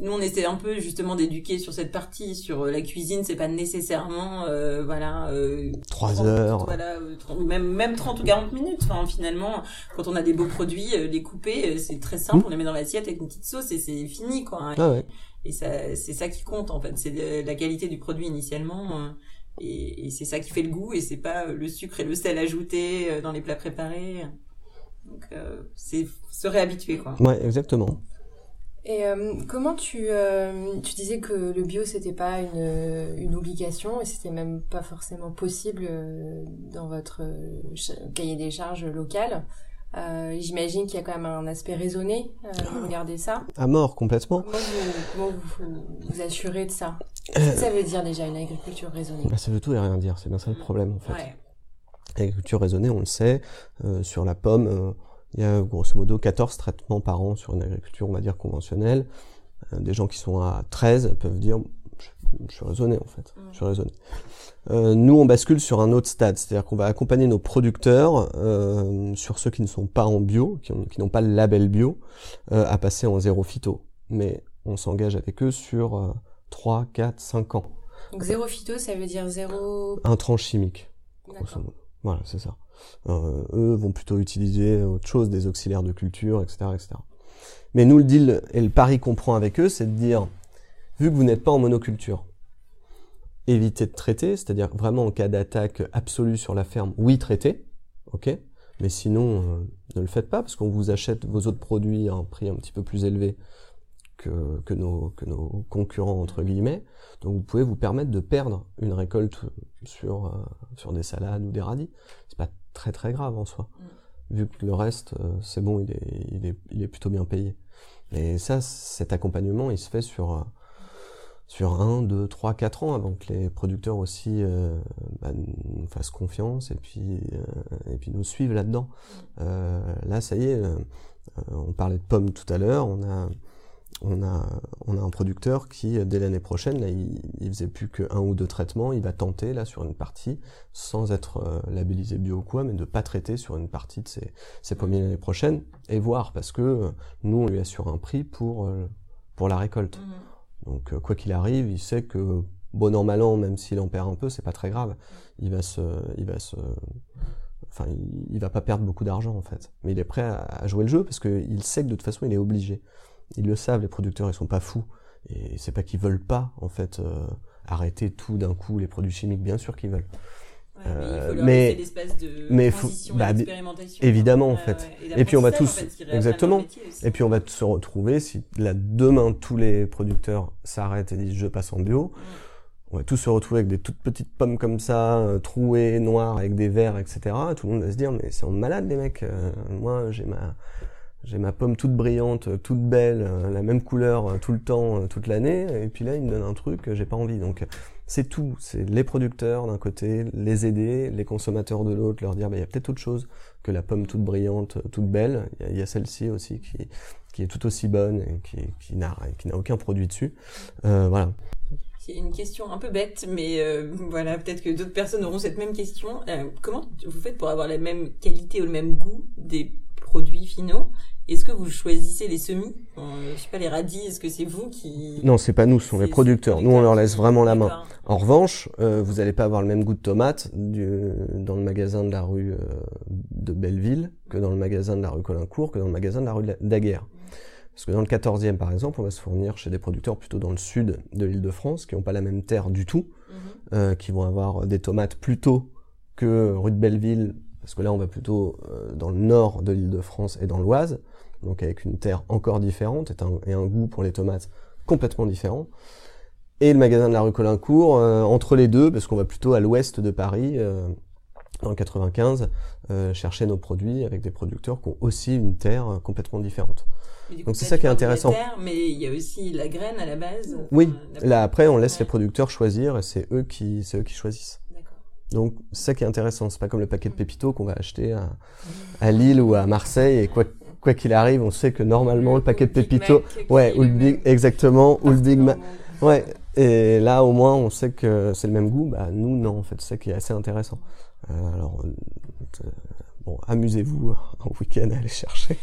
nous on essaie un peu justement d'éduquer sur cette partie sur euh, la cuisine c'est pas nécessairement euh, voilà euh, Trois 30, heures. voilà euh, 30 même même 30 ou 40 minutes enfin finalement quand on a des beaux produits les couper euh, c'est très simple Mm. on les met dans l'assiette avec une petite sauce et c'est fini quoi Ah ouais. et ça c'est ça qui compte en fait c'est la qualité du produit initialement euh, et, et c'est ça qui fait le goût et c'est pas le sucre et le sel ajoutés dans les plats préparés donc euh, c'est se réhabituer quoi Ouais, exactement. Et euh, comment tu, euh, tu disais que le bio c'était pas une, une obligation et c'était même pas forcément possible euh, dans votre cahier des charges local. J'imagine qu'il y a quand même un aspect raisonné. Euh, regardez ça. À mort complètement. Comment vous vous, assurez de ça? Qu'est-ce que ça veut dire déjà une agriculture raisonnée? Bah, Ça veut tout et rien dire. C'est bien ça le problème en fait. L'agriculture raisonnée, on le sait, sur la pomme il y a grosso modo 14 traitements par an sur une agriculture, on va dire, conventionnelle. Euh, des gens qui sont à 13 peuvent dire, je, suis raisonné en fait, je suis raisonné. Euh, nous, on bascule sur un autre stade, c'est-à-dire qu'on va accompagner nos producteurs euh, sur ceux qui ne sont pas en bio, qui, n'ont pas le label bio, euh, à passer en zéro phyto. Mais on s'engage avec eux sur 3, 4, 5 ans. Donc zéro phyto, ça veut dire zéro... Intrants chimiques, grosso modo. Voilà, c'est ça. Euh, eux vont plutôt utiliser autre chose, des auxiliaires de culture, etc., etc. Mais nous, le deal et le pari qu'on prend avec eux, c'est de dire, vu que vous n'êtes pas en monoculture, évitez de traiter, c'est-à-dire vraiment en cas d'attaque absolue sur la ferme, oui, traitez, ok, mais sinon, euh, ne le faites pas, parce qu'on vous achète vos autres produits à un prix un petit peu plus élevé que, que, nos, concurrents, entre guillemets. Donc vous pouvez vous permettre de perdre une récolte sur, euh, sur des salades ou des radis. C'est pas très très grave en soi. Mm. Vu que le reste, euh, c'est bon, il est, il, est, il est plutôt bien payé. Et ça, cet accompagnement, il se fait sur, euh, sur 1, 2, 3, 4 ans avant que les producteurs aussi euh, bah, nous fassent confiance et puis, et puis nous suivent là-dedans. Mm. là, ça y est, on parlait de pommes tout à l'heure, on a on a, on a un producteur qui, dès l'année prochaine, là, il, il faisait plus qu'un ou deux traitements, il va tenter là sur une partie, sans être euh, labellisé bio ou quoi, mais de pas traiter sur une partie de ses, ses pommiers l'année prochaine, et voir, parce que euh, nous, on lui assure un prix pour, euh, pour la récolte. Mmh. Donc, quoi qu'il arrive, il sait que, bon an, mal an, même s'il en perd un peu, c'est pas très grave. Il va se, il va se, enfin, il, il va pas perdre beaucoup d'argent, en fait. Mais il est prêt à, à jouer le jeu, parce qu'il sait que de toute façon, il est obligé. Ils le savent, les producteurs, ils sont pas fous. Et c'est pas qu'ils veulent pas, en fait, euh, arrêter tout d'un coup les produits chimiques, bien sûr qu'ils veulent. Ouais, mais il faut leur de mais transition bah, évidemment en fait. Et, puis on va tous exactement. Et puis on va se retrouver si là demain tous les producteurs s'arrêtent et disent je passe en bio. On va tous se retrouver avec des toutes petites pommes comme ça, euh, trouées, noires, avec des verres, etc. Tout le monde va se dire mais c'est malade les mecs. Euh, moi j'ai ma j'ai ma pomme toute brillante, toute belle, euh, la même couleur euh, tout le temps, euh, toute l'année, et puis là, il me donne un truc que j'ai pas envie. Donc, c'est tout. C'est les producteurs d'un côté, les aider, les consommateurs de l'autre, leur dire, bah, il y a peut-être autre chose que la pomme toute brillante, toute belle. Il y a, celle-ci aussi qui, qui est tout aussi bonne et qui, qui n'a aucun produit dessus. Euh, voilà. C'est une question un peu bête, mais voilà, peut-être que d'autres personnes auront cette même question. comment vous faites pour avoir la même qualité ou le même goût des produits finaux est-ce que vous choisissez les semis? Euh, Je sais pas, les radis, est-ce que c'est vous qui... Non, c'est pas nous, ce sont les producteurs. Nous, on leur laisse vraiment la main. En revanche, euh, vous n'allez pas avoir le même goût de tomate du, dans le magasin de la rue euh, de Belleville que dans le magasin de la rue Colincourt, que dans le magasin de la rue Daguerre. Parce que dans le 14e, par exemple, on va se fournir chez des producteurs plutôt dans le sud de l'île de France, qui n'ont pas la même terre du tout, mhm. euh, qui vont avoir des tomates plus tôt que rue de Belleville, parce que là, on va plutôt euh, dans le nord de l'île de France et dans l'Oise donc avec une terre encore différente et un, goût pour les tomates complètement différent. Et le magasin de la rue Colincourt, euh, entre les deux, parce qu'on va plutôt à l'ouest de Paris, euh, dans le 95, euh, chercher nos produits avec des producteurs qui ont aussi une terre complètement différente. Donc c'est ça qui est intéressant. Terre, mais il y a aussi la graine à la base. Oui. Là après, on laisse les producteurs choisir et c'est eux qui, c'est eux qui choisissent. Donc c'est ça qui est intéressant. C'est pas comme le paquet de pépito qu'on va acheter à, à Lille ou à Marseille et quoi quoi qu'il arrive, on sait que normalement le paquet de pépito, ouais, ou le big, exactement, ou le Big Mac, ouais. Et là, au moins, on sait que c'est le même goût. Bah, nous, non, en fait, c'est ça qui est assez intéressant. Euh, alors, euh, bon, amusez-vous en week-end à aller chercher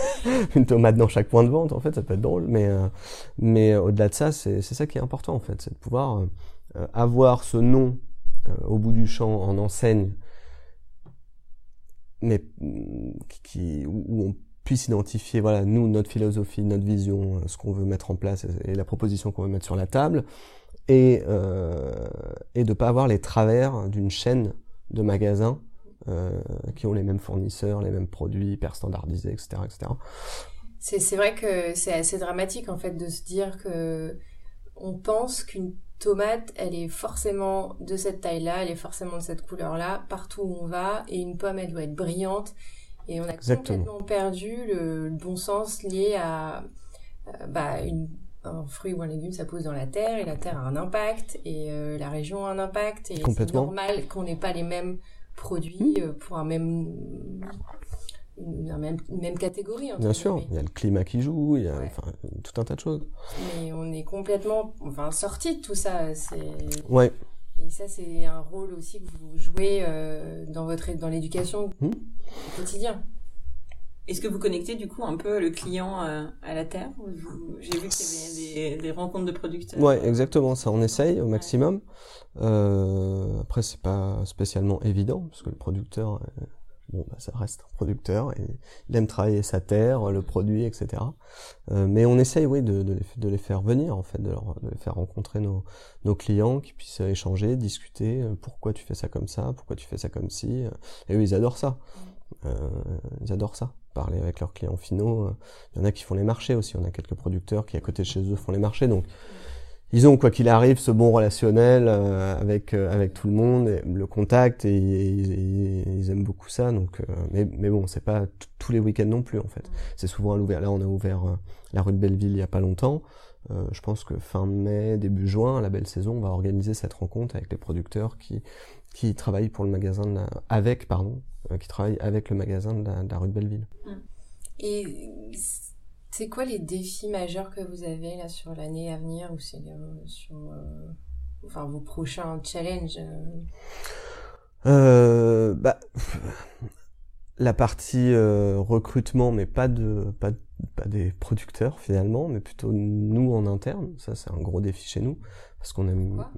une tomate dans chaque point de vente. En fait, ça peut être drôle, mais euh, mais au-delà de ça, c'est c'est ça qui est important, en fait, c'est de pouvoir euh, avoir ce nom au bout du champ en enseigne mais mm, où on puisse identifier, voilà, nous, notre philosophie, notre vision, euh, ce qu'on veut mettre en place et la proposition qu'on veut mettre sur la table, et, euh, et de pas avoir les travers d'une chaîne de magasins euh, qui ont les mêmes fournisseurs, les mêmes produits hyper standardisés, etc., etc. C'est vrai que c'est assez dramatique en fait de se dire que on pense qu'une tomate, elle est forcément de cette taille-là, elle est forcément de cette couleur-là, partout où on va, et une pomme, elle doit être brillante. Et on a complètement perdu le, bon sens lié à euh, bah, une, un fruit ou un légume, ça pousse dans la terre, et la terre a un impact, et euh, la région a un impact, et c'est normal qu'on n'ait pas les mêmes produits euh, pour un même une même, même catégorie. Bien sûr, il y a le climat qui joue, il y a enfin, tout un tas de choses. Mais on est complètement enfin, sorti de tout ça. Ouais. Et ça, c'est un rôle aussi que vous jouez euh, dans votre dans l'éducation hmm. au quotidien. Est-ce que vous connectez du coup un peu le client euh, à la terre J'ai vu qu'il y avait des, des, rencontres de producteurs. Ouais, exactement. Ça, on essaye au maximum. Euh, après, c'est pas spécialement évident parce que le producteur bon, bah, ça reste un producteur et il aime travailler sa terre, le produit, etc. Euh, mais on essaye, oui, de, de, les, faire venir, en fait, de, leur, de les faire rencontrer nos, nos, clients, qui puissent échanger, discuter. Euh, pourquoi tu fais ça comme ça Pourquoi tu fais ça comme ci Et eux, ils adorent ça. Euh, ils adorent ça. Parler avec leurs clients finaux. Il y en a qui font les marchés aussi. On a quelques producteurs qui, à côté de chez eux, font les marchés. Donc, ils ont quoi qu'il arrive ce bon relationnel euh, avec euh, avec tout le monde, et le contact et, ils aiment beaucoup ça. Donc, euh, mais mais bon, c'est pas tous les week-ends non plus en fait. C'est souvent à l'ouvert. Là, on a ouvert la rue de Belleville il y a pas longtemps. je pense que fin mai, début juin, la belle saison, on va organiser cette rencontre avec les producteurs qui qui travaillent pour le magasin de la, avec pardon, qui travaillent avec le magasin de la, de la rue de Belleville. Et c'est quoi les défis majeurs que vous avez là sur l'année à venir ou c'est euh, sur euh, enfin vos prochains challenges euh? bah, la partie recrutement, mais pas de pas, pas des producteurs finalement, mais plutôt nous en interne. Ça c'est un gros défi chez nous parce qu'on a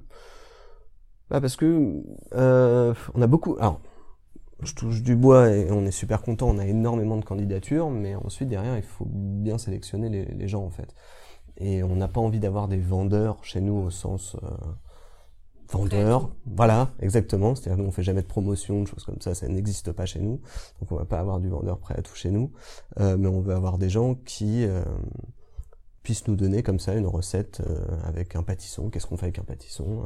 bah parce que on a beaucoup. Alors je touche du bois et on est super content, on a énormément de candidatures, mais ensuite derrière il faut bien sélectionner les, gens en fait. Et on n'a pas envie d'avoir des vendeurs chez nous au sens euh, vendeur, voilà, exactement. C'est-à-dire nous on fait jamais de promotion, de choses comme ça, ça n'existe pas chez nous. Donc on va pas avoir du vendeur prêt à tout chez nous, euh, mais on veut avoir des gens qui euh, puissent nous donner comme ça une recette euh, avec un pâtisson. Qu'est-ce qu'on fait avec un pâtisson?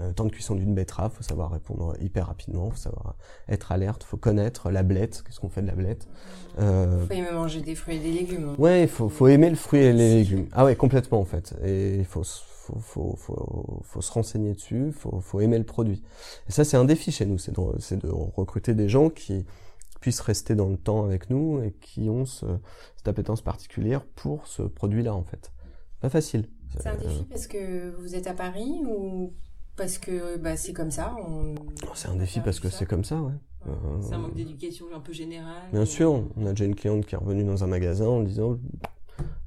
Euh, temps de cuisson d'une betterave, faut savoir répondre hyper rapidement, faut savoir être alerte, faut connaître la blette, qu'est-ce qu'on fait de la blette. Euh, faut aimer manger des fruits et des légumes. Hein. Ouais, il faut, faut aimer le fruit et les légumes. Ah ouais, complètement en fait. Et il faut, faut, faut, faut, faut se renseigner dessus, faut, faut aimer le produit. Et ça, c'est un défi chez nous, c'est de, c'est de recruter des gens qui puissent rester dans le temps avec nous et qui ont ce, cette appétence particulière pour ce produit-là en fait. Pas facile. C'est un défi parce que vous êtes à Paris ou parce que bah, c'est comme ça. On... Oh, c'est un défi parce que c'est comme ça, ouais. Euh, c'est un manque d'éducation un peu générale. Bien sûr, on a déjà une cliente qui est revenue dans un magasin en disant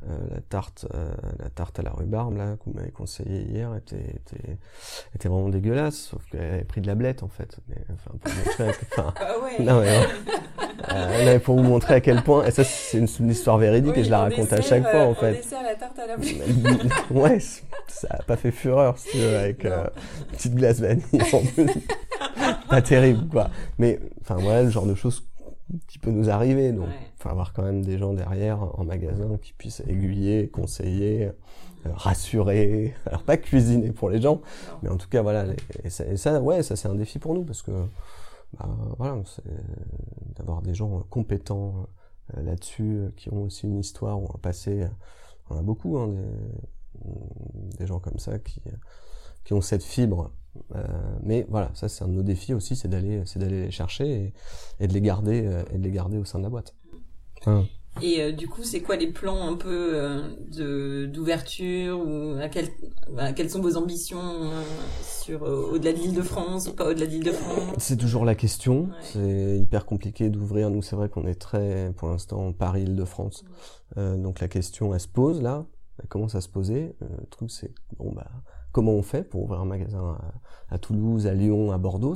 euh, la tarte, euh, la tarte à la rhubarbe là que vous m'avez conseillé hier était, était, était vraiment dégueulasse, sauf qu'elle avait pris de la blette en fait. Mais, enfin, pour montrer, enfin, ah ouais. non, mais, euh, pour vous montrer à quel point, et ça c'est une, histoire véridique et je la raconte à chaque fois en fait. Dessert, la tarte à la ouais, ça a pas fait fureur si tu veux, avec euh, une petite glace vanille en plus. pas terrible quoi. Mais enfin voilà le genre de choses qui peut nous arriver. Donc, faut avoir quand même des gens derrière en magasin qui puissent aiguiller, conseiller, euh, rassurer. Alors pas cuisiner pour les gens, mais en tout cas voilà. Et ça, ouais, ça c'est un défi pour nous parce que bah, voilà, d'avoir des gens compétents euh, là-dessus, euh, qui ont aussi une histoire ou un passé. On a beaucoup hein, des, des gens comme ça qui qui ont cette fibre euh, mais voilà, ça c'est un de nos défis aussi, c'est d'aller, c'est d'aller les chercher et, de les garder euh, et de les garder au sein de la boîte. Et euh, du coup, c'est quoi les plans un peu de d'ouverture ou à quel, quelles sont vos ambitions sur au-delà de l'Île-de-France ou pas au-delà de l'Île-de-France C'est toujours la question. C'est hyper compliqué d'ouvrir. Nous, c'est vrai qu'on est très, pour l'instant, Paris-Île-de-France. donc la question, elle se pose là. Elle commence à se poser. le truc, c'est bon bah comment on fait pour ouvrir un magasin à, Toulouse, à Lyon, à Bordeaux?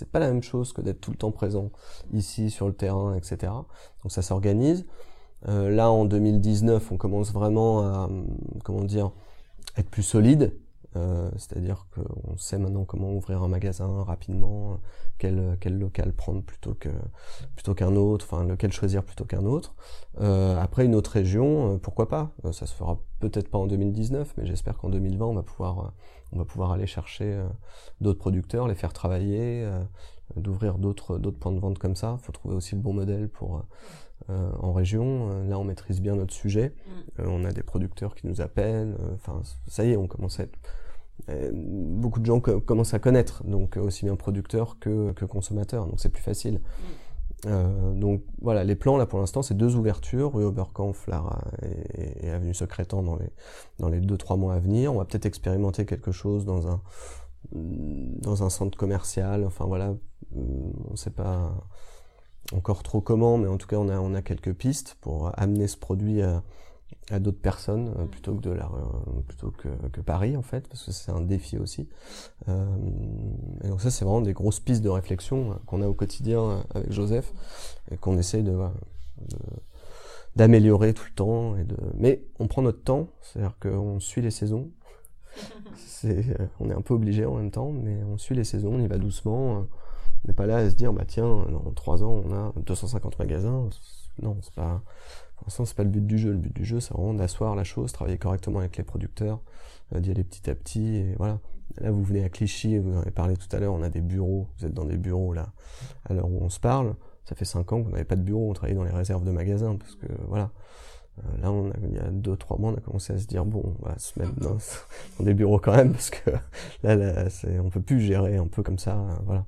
C'est pas la même chose que d'être tout le temps présent ici sur le terrain, etc. Donc ça s'organise. Euh, là en 2019, on commence vraiment à comment dire être plus solide Euh, c'est-à-dire qu'on sait maintenant comment ouvrir un magasin rapidement, quel, local prendre plutôt que plutôt qu'un autre, enfin lequel choisir plutôt qu'un autre. Euh, après une autre région, pourquoi pas? Ça se fera peut-être pas en 2019, mais j'espère qu'en 2020 on va pouvoir on va pouvoir aller chercher d'autres producteurs, les faire travailler, d'ouvrir d'autres d'autres points de vente comme ça. Il faut trouver aussi le bon modèle pour en région. Là, on maîtrise bien notre sujet. Mm. on a des producteurs qui nous appellent. Enfin, ça y est, on commence à être euh, beaucoup de gens commencent à connaître, donc euh, aussi bien producteurs que, que consommateurs, donc c'est plus facile. Euh, donc voilà, les plans là pour l'instant c'est deux ouvertures, rue Oberkampf, Lara et, avenue Secrétan dans les dans les deux trois mois à venir. On va peut-être expérimenter quelque chose dans un centre commercial. Enfin voilà, on sait pas encore trop comment, mais en tout cas on a on a quelques pistes pour amener ce produit à à d'autres personnes euh, plutôt que de la euh, plutôt que, que, Paris en fait parce que c'est un défi aussi. Euh, et donc ça c'est vraiment des grosses pistes de réflexion qu'on a au quotidien avec Joseph et qu'on essaye de, d'améliorer tout le temps et de mais on prend notre temps c'est à dire qu'on suit les saisons. C'est on est un peu obligé en même temps mais on suit les saisons on y va doucement on n'est pas là à se dire bah tiens dans trois ans on a 250 magasins non c'est pas pour l'instant, c'est pas le but du jeu. Le but du jeu, c'est vraiment d'asseoir la chose, travailler correctement avec les producteurs, euh, d'y aller petit à petit, et voilà. Là, vous venez à Clichy, vous en avez parlé tout à l'heure, on a des bureaux, vous êtes dans des bureaux là, à l'heure où on se parle. Ça fait cinq ans qu'on n'avait pas de bureau, on travaillait dans les réserves de magasins, parce que voilà. Euh, là, on a, il y a deux, trois mois, on a commencé à se dire, bon, on va se mettre dans, des bureaux quand même, parce que là, là on peut plus gérer un peu comme ça, euh, voilà.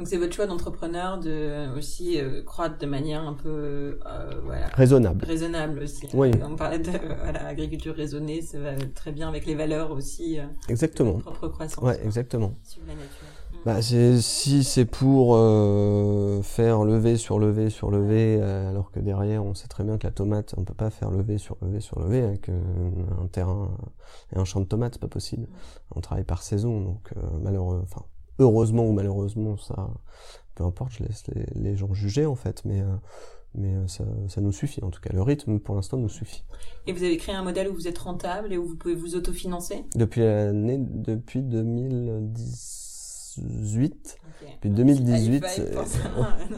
Donc c'est votre choix d'entrepreneur de aussi euh, croître de manière un peu euh, voilà, raisonnable. Raisonnable aussi. Oui. On parlait de voilà, agriculture raisonnée, ça va très bien avec les valeurs aussi. Euh, exactement. De propre croissance. Ouais, exactement. Sur la nature. Mm. Bah, si c'est pour euh, faire lever sur lever sur lever, alors que derrière on sait très bien que la tomate, on peut pas faire lever sur lever sur lever avec un terrain et un champ de tomates, c'est pas possible. Mm. On travaille par saison, donc malheureux, enfin heureusement ou malheureusement, ça, peu importe, je laisse les, gens juger en fait, mais, euh, mais euh, ça, ça, nous suffit. En tout cas, le rythme pour l'instant nous suffit. Et vous avez créé un modèle où vous êtes rentable et où vous pouvez vous autofinancer? Depuis l'année, depuis 2018. Depuis 2018, euh,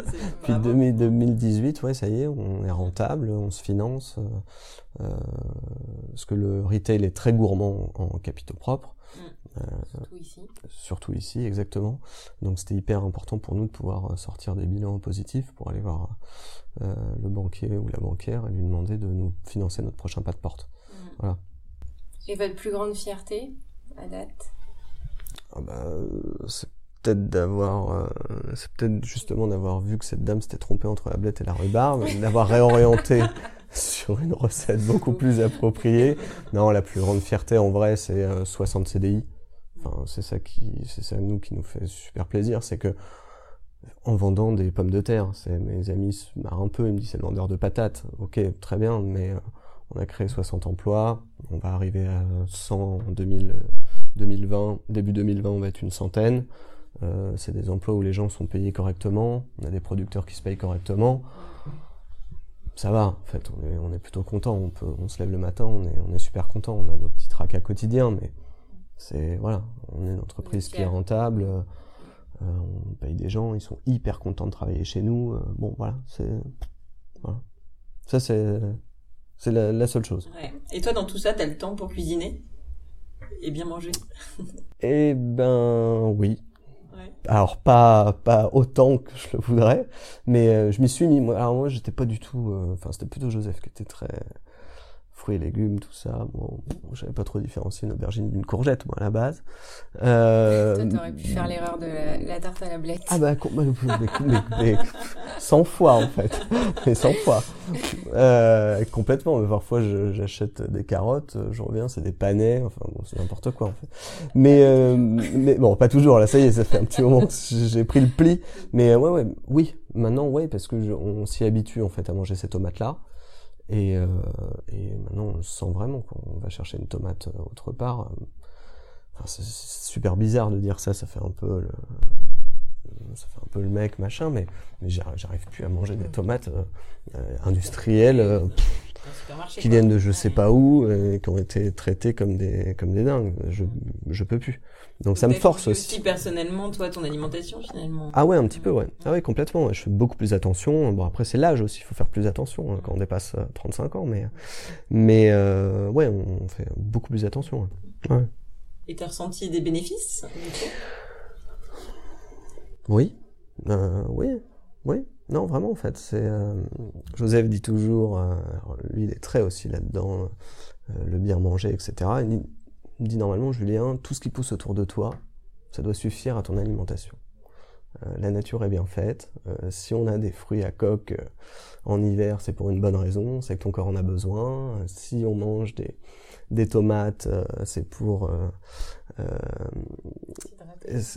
depuis 2018, ouais, ça y est, on est rentable, on se finance, euh, parce que le retail est très gourmand en capitaux propres. Euh, surtout ici. Surtout ici, exactement. Donc c'était hyper important pour nous de pouvoir euh, sortir des bilans positifs pour aller voir euh, le banquier ou la banquière et lui demander de nous financer notre prochain pas de porte. Mmh. Voilà. Et votre plus grande fierté à date? Ah bah, C'est peut-être d'avoir, c'est peut-être justement d'avoir vu que cette dame s'était trompée entre la blette et la rhubarbe, d'avoir réorienté sur une recette beaucoup plus appropriée. Non, la plus grande fierté en vrai, c'est 60 CDI c'est ça qui, c'est ça nous qui nous fait super plaisir, c'est que en vendant des pommes de terre, mes amis se marrent un peu, ils me disent c'est le vendeur de patates. Ok, très bien, mais euh, on a créé 60 emplois, on va arriver à 100 en 2000, 2020, début 2020 on va être une centaine. Euh, c'est des emplois où les gens sont payés correctement, on a des producteurs qui se payent correctement. Ça va, en fait, on est, plutôt content. On, se lève le matin, on est, on est super content. On a nos petits tracas quotidiens, mais c'est voilà, on est une entreprise qui est rentable, euh, on paye des gens, ils sont hyper contents de travailler chez nous. Euh, bon voilà, c'est voilà. Ça c'est c'est la, seule chose. Et toi dans tout ça, t'as le temps pour cuisiner et bien manger? Eh ben oui. Alors pas pas autant que je le voudrais, mais euh, je m'y suis mis. Moi, alors moi j'étais pas du tout. Enfin c'était plutôt Joseph qui était très fruits et légumes, tout ça. Bon, j'avais pas trop différencié une aubergine d'une courgette, moi, à la base. Euh... Toi, t'aurais pu faire l'erreur de la, tarte à la blette. Ah bah, mais, mais, 100 fois, en fait. Mais 100 fois. Euh, complètement. Mais parfois, j'achète des carottes, je reviens, c'est des panais, enfin, bon, c'est n'importe quoi, en fait. Mais, euh, mais bon, pas toujours, là, ça y est, ça fait un petit moment que j'ai pris le pli. Mais ouais, ouais, oui, maintenant, ouais, parce que on s'y habitue, en fait, à manger ces tomates-là. Et, euh, et maintenant, on le sent vraiment quand on va chercher une tomate euh, autre part. Enfin, c'est super bizarre de dire ça, ça fait un peu le, ça fait un peu le mec machin, mais, mais j'arrive plus à manger des tomates euh, industrielles. qui viennent de je sais pas où et qui ont été traités comme des comme des dingues. Je je peux plus. Donc ça me force aussi. aussi. personnellement, toi, ton alimentation finalement. Ah ouais, un petit peu, ouais. Ah ouais, complètement. Je fais beaucoup plus attention. Bon après c'est l'âge aussi, il faut faire plus attention hein, quand on dépasse 35 ans, mais mais euh, ouais, on fait beaucoup plus attention. Ouais. Et t'as ressenti des bénéfices Oui, euh, oui, oui. Non, vraiment, en fait, c'est. Euh, Joseph dit toujours, euh, lui, il est très aussi là-dedans, euh, le bien manger, etc. Il dit, normalement, Julien, tout ce qui pousse autour de toi, ça doit suffire à ton alimentation. la nature est bien faite. si on a des fruits à coque en hiver, c'est pour une bonne raison, c'est que ton corps en a besoin. Si on mange des, des tomates, c'est pour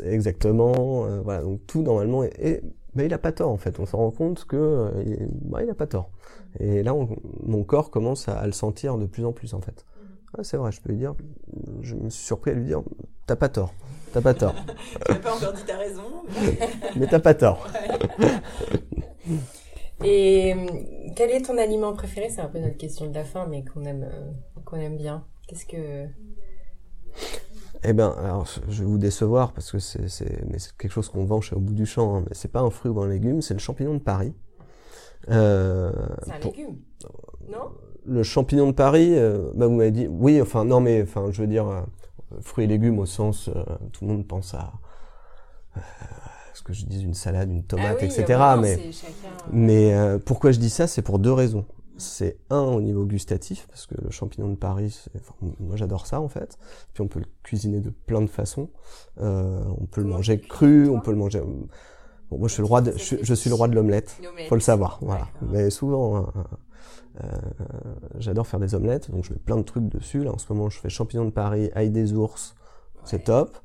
exactement. voilà, donc tout normalement est, mais il a pas tort en fait. On se rend compte que euh, bah, il a pas tort. Et là, mon corps commence à, le sentir de plus en plus en fait. Ah, c'est vrai, je peux lui dire. Je me suis surpris à lui dire, t'as pas tort, t'as pas tort. tu n'as pas encore dit ta raison. mais t'as pas tort. Et euh, quel est ton aliment préféré? C'est un peu notre question de la fin, mais qu'on aime, euh, qu'on aime bien. Qu'est-ce que eh ben, alors je vais vous décevoir parce que c'est quelque chose qu'on vend chez au bout du champ. Hein, mais c'est pas un fruit ou un légume, c'est le champignon de Paris. Euh, c'est un légume, non? Le champignon de Paris, euh, bah vous m'avez dit, oui, enfin non, mais enfin je veux dire euh, fruits et légumes au sens, euh, tout le monde pense à ce que je dis une salade, une tomate, ah etc. mais mais pourquoi je dis ça, c'est pour deux raisons c'est un au niveau gustatif parce que le champignon de Paris, moi j'adore ça en fait. Puis on peut le cuisiner de plein de façons. Euh, on peut le manger cru, on peut le manger. Bon, moi je suis le roi de, je, suis le roi de l'omelette. Faut le savoir, voilà. Mais souvent, euh, j'adore faire des omelettes, donc je mets plein de trucs dessus. Là en ce moment, je fais champignon de Paris, ail des ours, c'est top.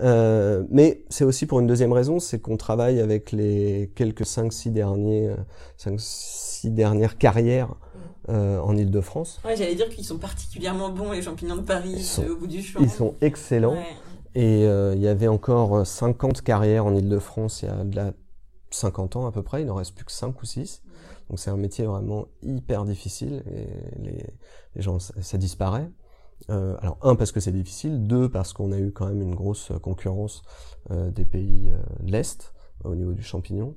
Euh, mais c'est aussi pour une deuxième raison, c'est qu'on travaille avec les quelques 5-6 derniers, 5, six dernières carrières mm. euh, en Ile-de-France. Ouais, j'allais dire qu'ils sont particulièrement bons les champignons de Paris euh, au bout du champ. Ils sont excellents. Et euh, il y avait encore 50 carrières en Ile-de-France il y a de la 50 ans à peu près, il n'en reste plus que 5 ou 6. Mm. Donc c'est un métier vraiment hyper difficile et les, gens, ça, ça disparaît. Euh, alors un parce que c'est difficile, deux parce qu'on a eu quand même une grosse concurrence euh, des pays euh, de l'Est au niveau du champignon.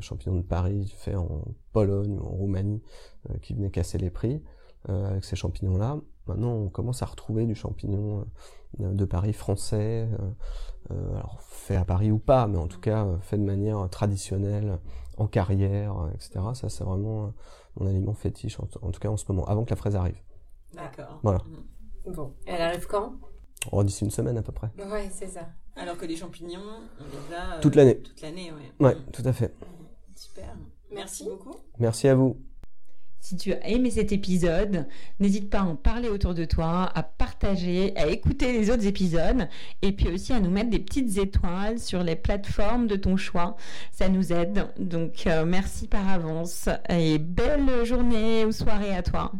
champignon de Paris fait en Pologne ou en Roumanie qui venait casser les prix avec ces champignons-là. Maintenant on commence à retrouver du champignon de Paris français, alors fait à Paris ou pas, mais en tout cas fait de manière traditionnelle, en carrière, etc. Ça c'est vraiment mon aliment fétiche en, tout cas en ce moment, avant que la fraise arrive. D'accord. Voilà. Mm. Bon, elle arrive quand? Oh, d'ici une semaine à peu près. Ouais, c'est ça. Alors que les champignons, on les a... Euh, toute l'année. Toute l'année, ouais. Ouais, tout à fait. Super. Merci beaucoup. Merci à vous. Si tu as aimé cet épisode, n'hésite pas à en parler autour de toi, à partager, à écouter les autres épisodes et puis aussi à nous mettre des petites étoiles sur les plateformes de ton choix. Ça nous aide. Donc euh, merci par avance et belle journée ou soirée à toi.